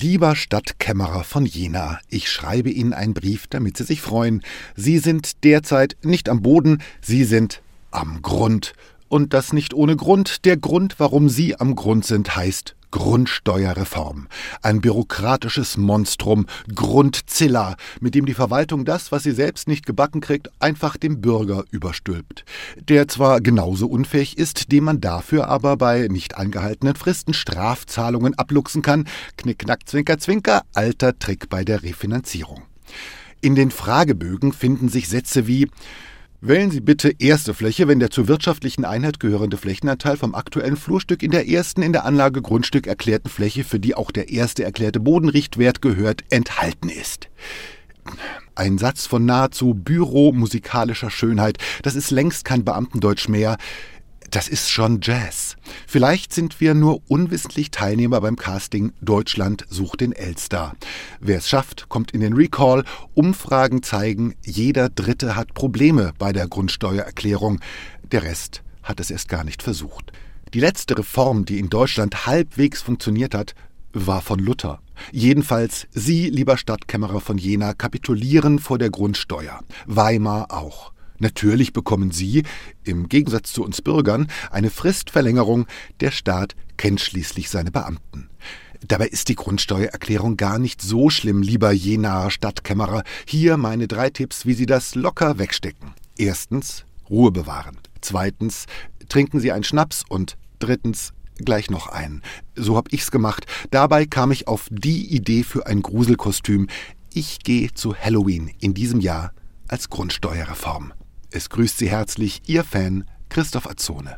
Lieber Stadtkämmerer von Jena, ich schreibe Ihnen einen Brief, damit Sie sich freuen. Sie sind derzeit nicht am Boden, Sie sind am Grund. Und das nicht ohne Grund. Der Grund, warum Sie am Grund sind, heißt Grundsteuerreform. Ein bürokratisches Monstrum, Grundzilla, mit dem die Verwaltung das, was sie selbst nicht gebacken kriegt, einfach dem Bürger überstülpt. Der zwar genauso unfähig ist, dem man dafür aber bei nicht eingehaltenen Fristen Strafzahlungen abluchsen kann. Knick, knack, zwinker, zwinker, alter Trick bei der Refinanzierung. In den Fragebögen finden sich Sätze wie Wählen Sie bitte erste Fläche, wenn der zur wirtschaftlichen Einheit gehörende Flächenanteil vom aktuellen Flurstück in der ersten in der Anlage Grundstück erklärten Fläche, für die auch der erste erklärte Bodenrichtwert gehört, enthalten ist. Ein Satz von nahezu büromusikalischer Schönheit, das ist längst kein Beamtendeutsch mehr das ist schon Jazz. Vielleicht sind wir nur unwissentlich Teilnehmer beim Casting Deutschland sucht den Elster. Wer es schafft, kommt in den Recall. Umfragen zeigen, jeder Dritte hat Probleme bei der Grundsteuererklärung. Der Rest hat es erst gar nicht versucht. Die letzte Reform, die in Deutschland halbwegs funktioniert hat, war von Luther. Jedenfalls Sie, lieber Stadtkämmerer von Jena, kapitulieren vor der Grundsteuer. Weimar auch. Natürlich bekommen Sie, im Gegensatz zu uns Bürgern, eine Fristverlängerung. Der Staat kennt schließlich seine Beamten. Dabei ist die Grundsteuererklärung gar nicht so schlimm, lieber Jenaer Stadtkämmerer. Hier meine drei Tipps, wie Sie das locker wegstecken. Erstens, Ruhe bewahren. Zweitens, trinken Sie einen Schnaps und drittens, gleich noch einen. So hab ich's gemacht. Dabei kam ich auf die Idee für ein Gruselkostüm. Ich gehe zu Halloween in diesem Jahr als Grundsteuerreform. Es grüßt Sie herzlich Ihr Fan Christoph Azone.